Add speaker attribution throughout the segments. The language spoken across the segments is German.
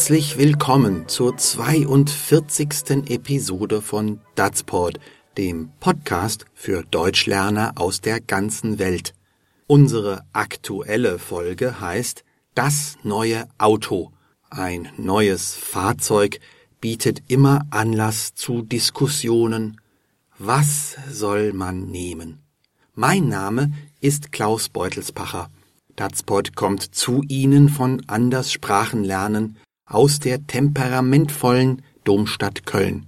Speaker 1: Herzlich willkommen zur 42. Episode von Datsport, dem Podcast für Deutschlerner aus der ganzen Welt. Unsere aktuelle Folge heißt Das neue Auto. Ein neues Fahrzeug bietet immer Anlass zu Diskussionen. Was soll man nehmen? Mein Name ist Klaus Beutelspacher. Datspot kommt zu Ihnen von Anders Sprachenlernen aus der temperamentvollen Domstadt Köln.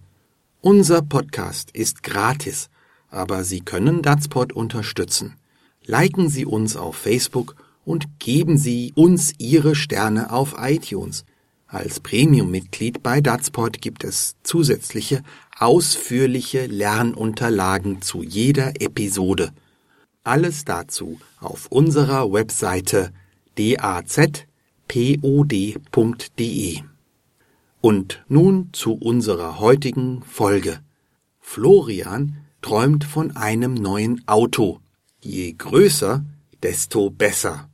Speaker 1: Unser Podcast ist gratis, aber Sie können Datspot unterstützen. Liken Sie uns auf Facebook und geben Sie uns Ihre Sterne auf iTunes. Als Premium-Mitglied bei Datsport gibt es zusätzliche, ausführliche Lernunterlagen zu jeder Episode. Alles dazu auf unserer Webseite dazpod.de. Und nun zu unserer heutigen Folge. Florian träumt von einem neuen Auto. Je größer, desto besser.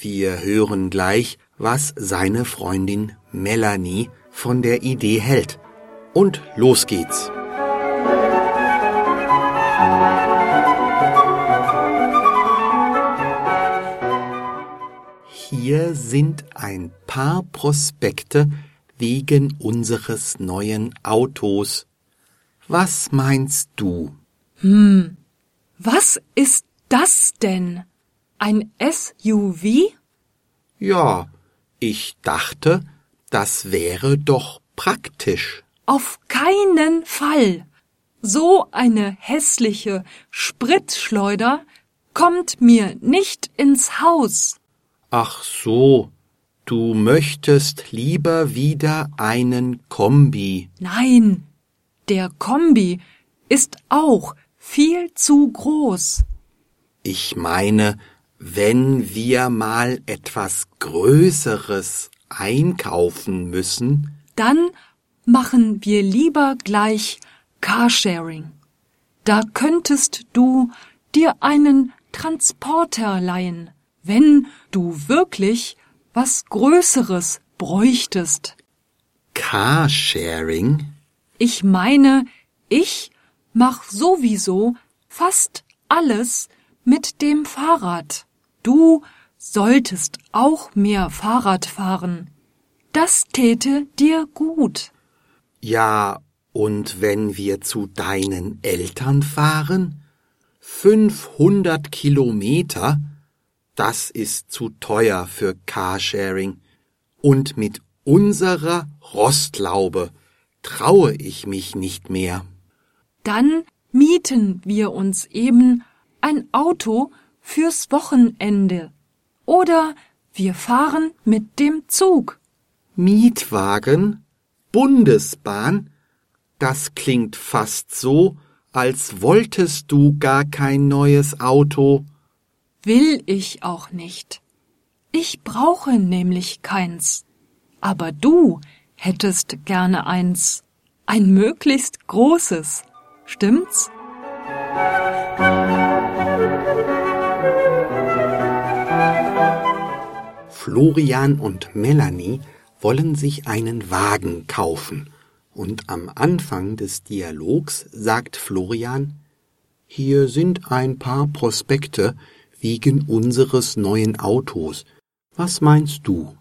Speaker 1: Wir hören gleich, was seine Freundin Melanie von der Idee hält. Und los geht's. Hier sind ein paar Prospekte wegen unseres neuen Autos. Was meinst du?
Speaker 2: Hm, was ist das denn? Ein SUV?
Speaker 1: Ja, ich dachte, das wäre doch praktisch.
Speaker 2: Auf keinen Fall. So eine hässliche Spritschleuder kommt mir nicht ins Haus.
Speaker 1: Ach so, du möchtest lieber wieder einen Kombi.
Speaker 2: Nein, der Kombi ist auch viel zu groß.
Speaker 1: Ich meine, wenn wir mal etwas Größeres einkaufen müssen,
Speaker 2: Dann machen wir lieber gleich Carsharing. Da könntest du dir einen Transporter leihen wenn du wirklich was Größeres bräuchtest.
Speaker 1: Carsharing?
Speaker 2: Ich meine, ich mach sowieso fast alles mit dem Fahrrad. Du solltest auch mehr Fahrrad fahren. Das täte dir gut.
Speaker 1: Ja, und wenn wir zu deinen Eltern fahren? 500 Kilometer? Das ist zu teuer für Carsharing. Und mit unserer Rostlaube traue ich mich nicht mehr.
Speaker 2: Dann mieten wir uns eben ein Auto fürs Wochenende. Oder wir fahren mit dem Zug.
Speaker 1: Mietwagen? Bundesbahn? Das klingt fast so, als wolltest du gar kein neues Auto.
Speaker 2: Will ich auch nicht. Ich brauche nämlich keins. Aber du hättest gerne eins. Ein möglichst großes. Stimmt's?
Speaker 1: Florian und Melanie wollen sich einen Wagen kaufen. Und am Anfang des Dialogs sagt Florian, hier sind ein paar Prospekte wegen unseres neuen Autos. Was meinst du?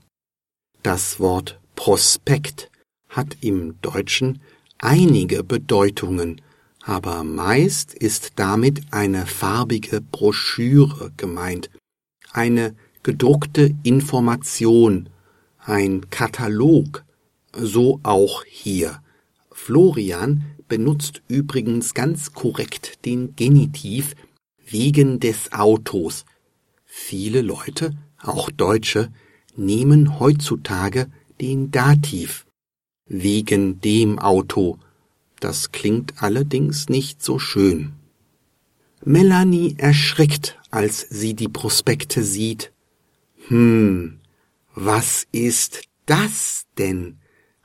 Speaker 1: Das Wort Prospekt hat im Deutschen einige Bedeutungen, aber meist ist damit eine farbige Broschüre gemeint, eine gedruckte Information, ein Katalog, so auch hier. Florian benutzt übrigens ganz korrekt den Genitiv wegen des Autos. Viele Leute, auch Deutsche, nehmen heutzutage den Dativ wegen dem Auto. Das klingt allerdings nicht so schön. Melanie erschrickt, als sie die Prospekte sieht. Hm, was ist das denn?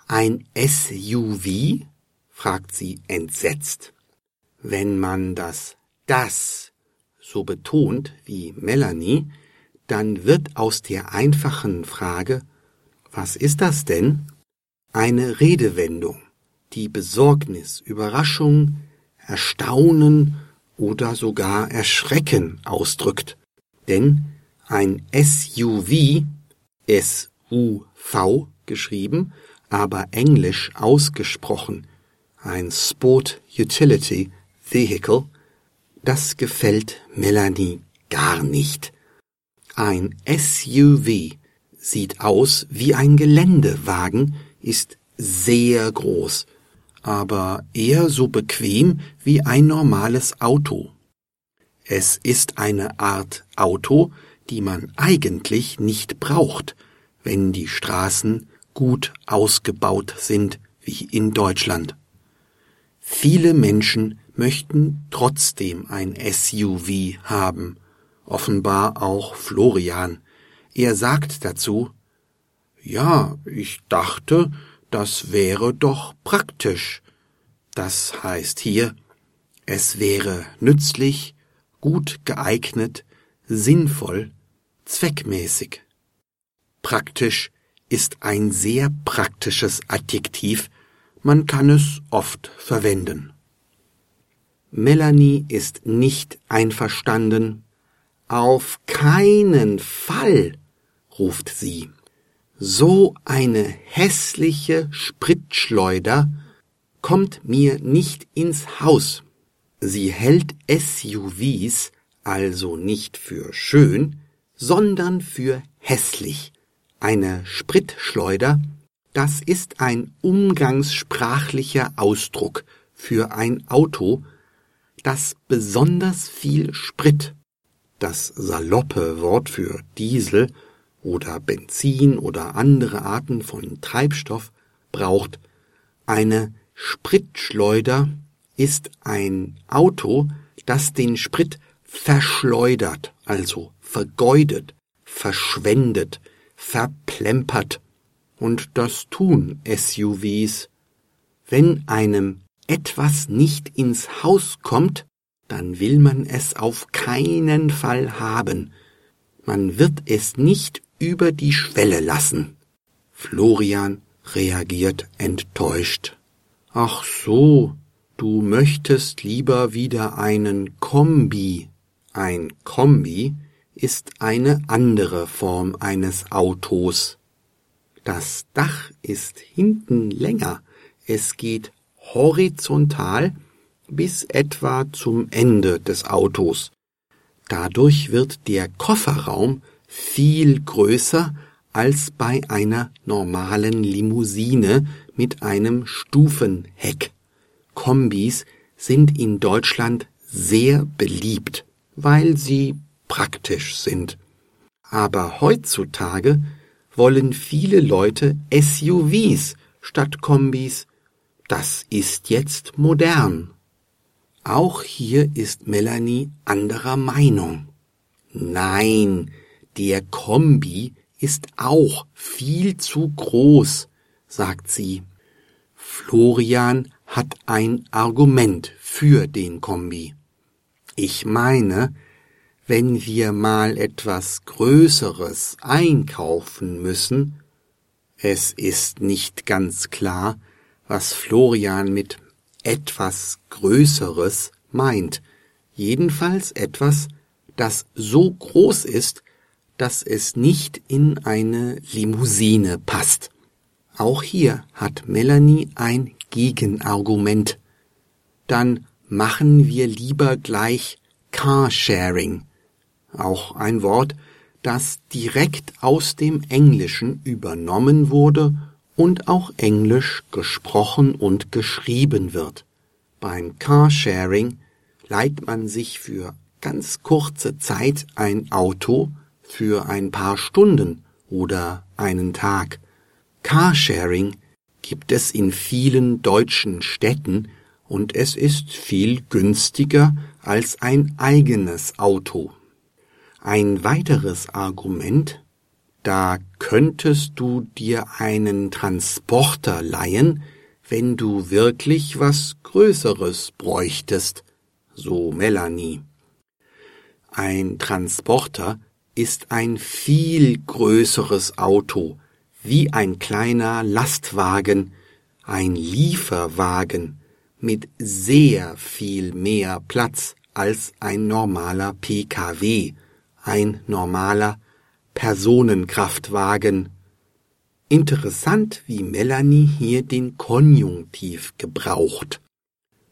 Speaker 1: Ein SUV? fragt sie entsetzt. Wenn man das das so betont wie Melanie, dann wird aus der einfachen Frage Was ist das denn? Eine Redewendung, die Besorgnis, Überraschung, Erstaunen oder sogar Erschrecken ausdrückt. Denn ein SUV, S-U-V geschrieben, aber englisch ausgesprochen, ein Sport Utility Vehicle, das gefällt Melanie gar nicht. Ein SUV sieht aus wie ein Geländewagen, ist sehr groß, aber eher so bequem wie ein normales Auto. Es ist eine Art Auto, die man eigentlich nicht braucht, wenn die Straßen gut ausgebaut sind wie in Deutschland. Viele Menschen möchten trotzdem ein SUV haben, offenbar auch Florian. Er sagt dazu Ja, ich dachte, das wäre doch praktisch. Das heißt hier, es wäre nützlich, gut geeignet, sinnvoll, zweckmäßig. Praktisch ist ein sehr praktisches Adjektiv, man kann es oft verwenden. Melanie ist nicht einverstanden. Auf keinen Fall, ruft sie. So eine hässliche Spritschleuder kommt mir nicht ins Haus. Sie hält SUVs also nicht für schön, sondern für hässlich. Eine Spritschleuder, das ist ein umgangssprachlicher Ausdruck für ein Auto, das besonders viel Sprit, das saloppe Wort für Diesel oder Benzin oder andere Arten von Treibstoff braucht. Eine Spritschleuder ist ein Auto, das den Sprit verschleudert, also vergeudet, verschwendet, verplempert. Und das tun SUVs. Wenn einem etwas nicht ins Haus kommt, dann will man es auf keinen Fall haben. Man wird es nicht über die Schwelle lassen. Florian reagiert enttäuscht. Ach so, du möchtest lieber wieder einen Kombi. Ein Kombi ist eine andere Form eines Autos. Das Dach ist hinten länger, es geht horizontal bis etwa zum Ende des Autos. Dadurch wird der Kofferraum viel größer als bei einer normalen Limousine mit einem Stufenheck. Kombis sind in Deutschland sehr beliebt, weil sie praktisch sind. Aber heutzutage wollen viele Leute SUVs statt Kombis das ist jetzt modern. Auch hier ist Melanie anderer Meinung. Nein, der Kombi ist auch viel zu groß, sagt sie. Florian hat ein Argument für den Kombi. Ich meine, wenn wir mal etwas Größeres einkaufen müssen, es ist nicht ganz klar, was Florian mit etwas Größeres meint. Jedenfalls etwas, das so groß ist, dass es nicht in eine Limousine passt. Auch hier hat Melanie ein Gegenargument. Dann machen wir lieber gleich Carsharing. Auch ein Wort, das direkt aus dem Englischen übernommen wurde und auch Englisch gesprochen und geschrieben wird. Beim Carsharing leiht man sich für ganz kurze Zeit ein Auto für ein paar Stunden oder einen Tag. Carsharing gibt es in vielen deutschen Städten und es ist viel günstiger als ein eigenes Auto. Ein weiteres Argument da könntest du dir einen Transporter leihen, wenn du wirklich was Größeres bräuchtest, so Melanie. Ein Transporter ist ein viel größeres Auto, wie ein kleiner Lastwagen, ein Lieferwagen mit sehr viel mehr Platz als ein normaler Pkw, ein normaler Personenkraftwagen. Interessant, wie Melanie hier den Konjunktiv gebraucht.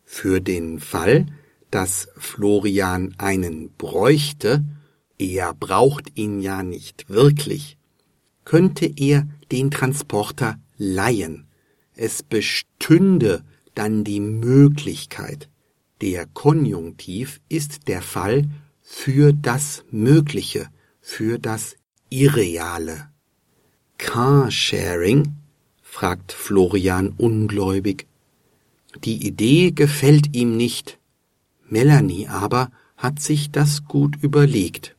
Speaker 1: Für den Fall, dass Florian einen bräuchte, er braucht ihn ja nicht wirklich, könnte er den Transporter leihen. Es bestünde dann die Möglichkeit. Der Konjunktiv ist der Fall für das Mögliche, für das Irreale. Carsharing? fragt Florian ungläubig. Die Idee gefällt ihm nicht. Melanie aber hat sich das gut überlegt.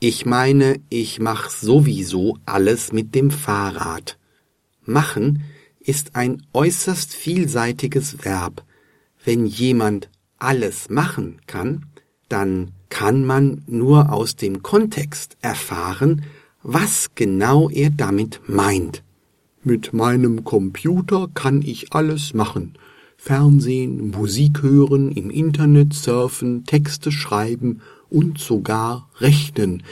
Speaker 1: Ich meine, ich mach sowieso alles mit dem Fahrrad. Machen ist ein äußerst vielseitiges Verb. Wenn jemand alles machen kann, dann kann man nur aus dem Kontext erfahren, was genau er damit meint. Mit meinem Computer kann ich alles machen. Fernsehen, Musik hören, im Internet surfen, Texte schreiben und sogar rechnen.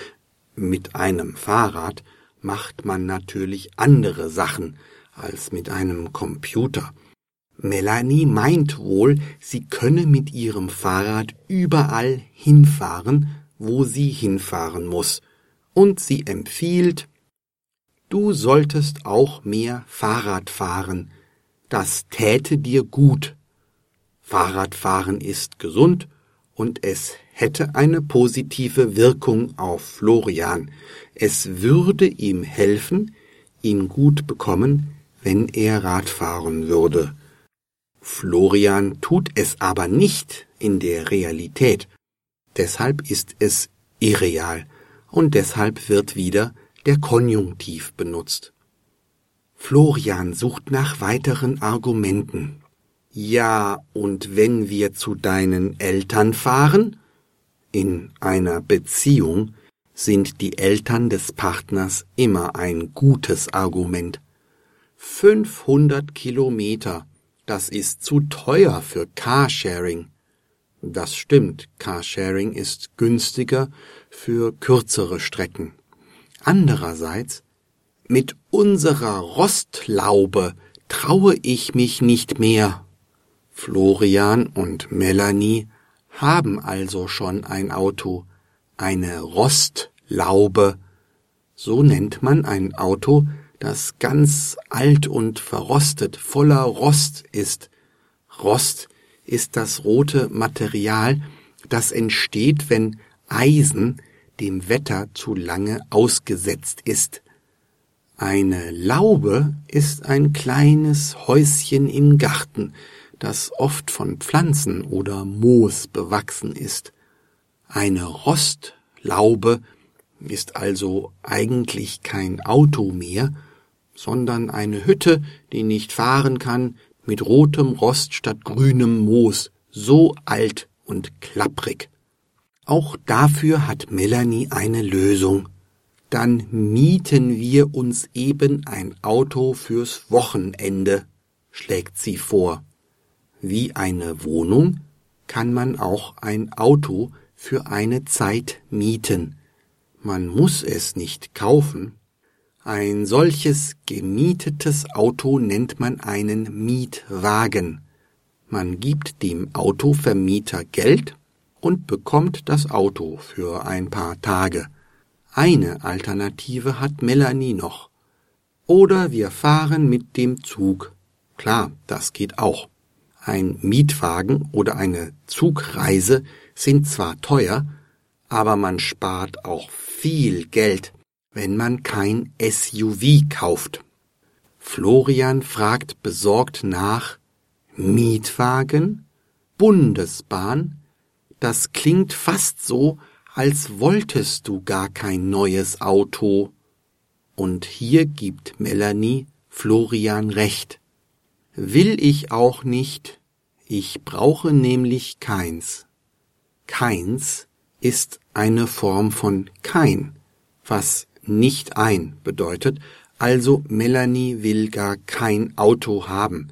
Speaker 1: Mit einem Fahrrad macht man natürlich andere Sachen als mit einem Computer. Melanie meint wohl, sie könne mit ihrem Fahrrad überall hinfahren, wo sie hinfahren muss, und sie empfiehlt, du solltest auch mehr Fahrrad fahren, das täte dir gut. Fahrradfahren ist gesund und es hätte eine positive Wirkung auf Florian. Es würde ihm helfen, ihn gut bekommen, wenn er Rad fahren würde. Florian tut es aber nicht in der Realität. Deshalb ist es irreal und deshalb wird wieder der Konjunktiv benutzt. Florian sucht nach weiteren Argumenten. Ja, und wenn wir zu deinen Eltern fahren? In einer Beziehung sind die Eltern des Partners immer ein gutes Argument. 500 Kilometer, das ist zu teuer für Carsharing. Das stimmt, Carsharing ist günstiger für kürzere Strecken. Andererseits, mit unserer Rostlaube traue ich mich nicht mehr. Florian und Melanie haben also schon ein Auto, eine Rostlaube. So nennt man ein Auto, das ganz alt und verrostet, voller Rost ist. Rost ist das rote Material, das entsteht, wenn Eisen dem Wetter zu lange ausgesetzt ist. Eine Laube ist ein kleines Häuschen im Garten, das oft von Pflanzen oder Moos bewachsen ist. Eine Rostlaube ist also eigentlich kein Auto mehr, sondern eine Hütte, die nicht fahren kann, mit rotem Rost statt grünem Moos, so alt und klapprig. Auch dafür hat Melanie eine Lösung. Dann mieten wir uns eben ein Auto fürs Wochenende, schlägt sie vor. Wie eine Wohnung kann man auch ein Auto für eine Zeit mieten. Man muss es nicht kaufen, ein solches gemietetes Auto nennt man einen Mietwagen. Man gibt dem Autovermieter Geld und bekommt das Auto für ein paar Tage. Eine Alternative hat Melanie noch. Oder wir fahren mit dem Zug. Klar, das geht auch. Ein Mietwagen oder eine Zugreise sind zwar teuer, aber man spart auch viel Geld wenn man kein SUV kauft. Florian fragt besorgt nach Mietwagen? Bundesbahn? Das klingt fast so, als wolltest du gar kein neues Auto. Und hier gibt Melanie Florian recht. Will ich auch nicht, ich brauche nämlich keins. Keins ist eine Form von kein, was nicht ein bedeutet, Also Melanie will gar kein Auto haben.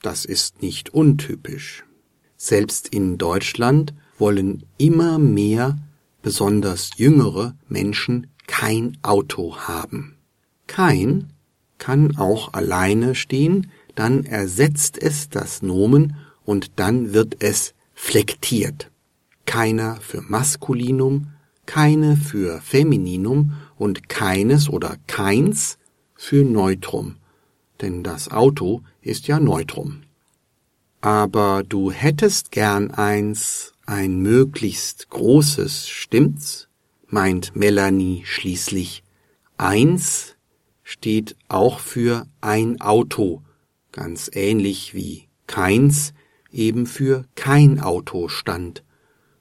Speaker 1: Das ist nicht untypisch. Selbst in Deutschland wollen immer mehr, besonders jüngere Menschen kein Auto haben. Kein kann auch alleine stehen, dann ersetzt es das Nomen und dann wird es flektiert. Keiner für Maskulinum, keine für Femininum und keines oder keins für Neutrum. Denn das Auto ist ja Neutrum. Aber du hättest gern eins, ein möglichst großes, stimmt's? meint Melanie schließlich. Eins steht auch für ein Auto, ganz ähnlich wie keins eben für kein Auto stand.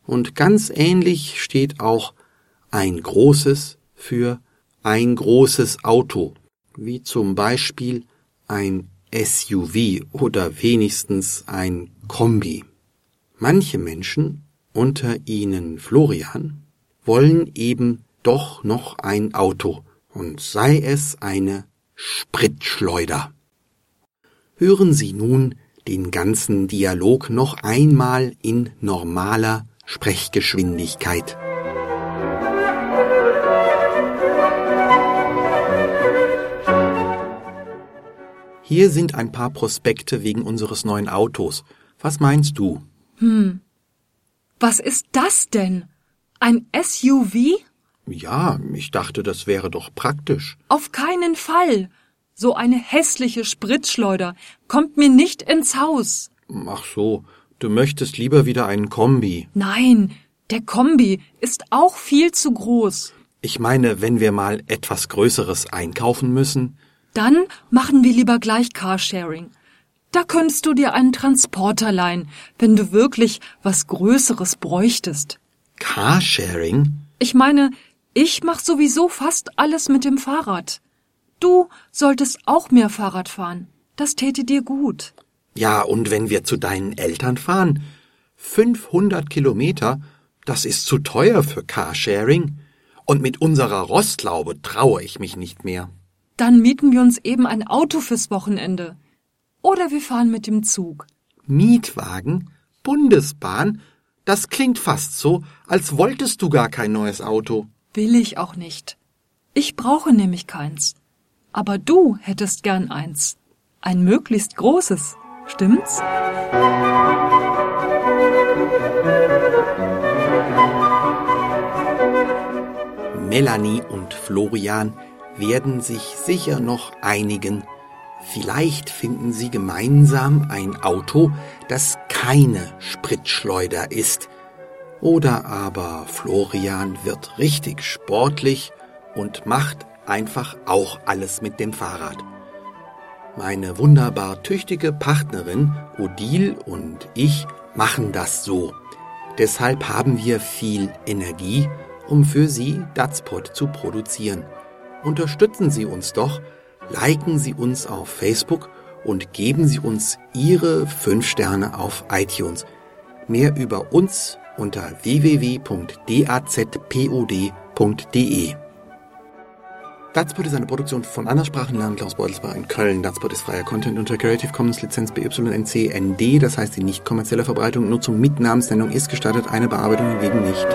Speaker 1: Und ganz ähnlich steht auch ein großes für ein großes Auto, wie zum Beispiel ein SUV oder wenigstens ein Kombi. Manche Menschen, unter ihnen Florian, wollen eben doch noch ein Auto, und sei es eine Spritschleuder. Hören Sie nun den ganzen Dialog noch einmal in normaler Sprechgeschwindigkeit. Hier sind ein paar Prospekte wegen unseres neuen Autos. Was meinst du?
Speaker 2: Hm. Was ist das denn? Ein SUV?
Speaker 1: Ja, ich dachte, das wäre doch praktisch.
Speaker 2: Auf keinen Fall. So eine hässliche Spritzschleuder kommt mir nicht ins Haus.
Speaker 1: Ach so, du möchtest lieber wieder einen Kombi.
Speaker 2: Nein, der Kombi ist auch viel zu groß.
Speaker 1: Ich meine, wenn wir mal etwas Größeres einkaufen müssen.
Speaker 2: Dann machen wir lieber gleich Carsharing. Da könntest du dir einen Transporter leihen, wenn du wirklich was Größeres bräuchtest.
Speaker 1: Carsharing?
Speaker 2: Ich meine, ich mach sowieso fast alles mit dem Fahrrad. Du solltest auch mehr Fahrrad fahren. Das täte dir gut.
Speaker 1: Ja, und wenn wir zu deinen Eltern fahren? 500 Kilometer? Das ist zu teuer für Carsharing. Und mit unserer Rostlaube traue ich mich nicht mehr.
Speaker 2: Dann mieten wir uns eben ein Auto fürs Wochenende. Oder wir fahren mit dem Zug.
Speaker 1: Mietwagen? Bundesbahn? Das klingt fast so, als wolltest du gar kein neues Auto.
Speaker 2: Will ich auch nicht. Ich brauche nämlich keins. Aber du hättest gern eins. Ein möglichst großes. Stimmt's?
Speaker 1: Melanie und Florian werden sich sicher noch einigen. Vielleicht finden sie gemeinsam ein Auto, das keine Spritschleuder ist, oder aber Florian wird richtig sportlich und macht einfach auch alles mit dem Fahrrad. Meine wunderbar tüchtige Partnerin Odile und ich machen das so. Deshalb haben wir viel Energie, um für Sie Datspot zu produzieren. Unterstützen Sie uns doch, liken Sie uns auf Facebook und geben Sie uns Ihre 5 Sterne auf iTunes. Mehr über uns unter www.dazpod.de. Datspot ist eine Produktion von Anderssprachenlernen Klaus Beutelsbach in Köln. Datspot ist freier Content unter Creative Commons Lizenz BYNC ND, das heißt die nicht kommerzielle Verbreitung, Nutzung mit Namensnennung ist gestattet, eine Bearbeitung hingegen nicht.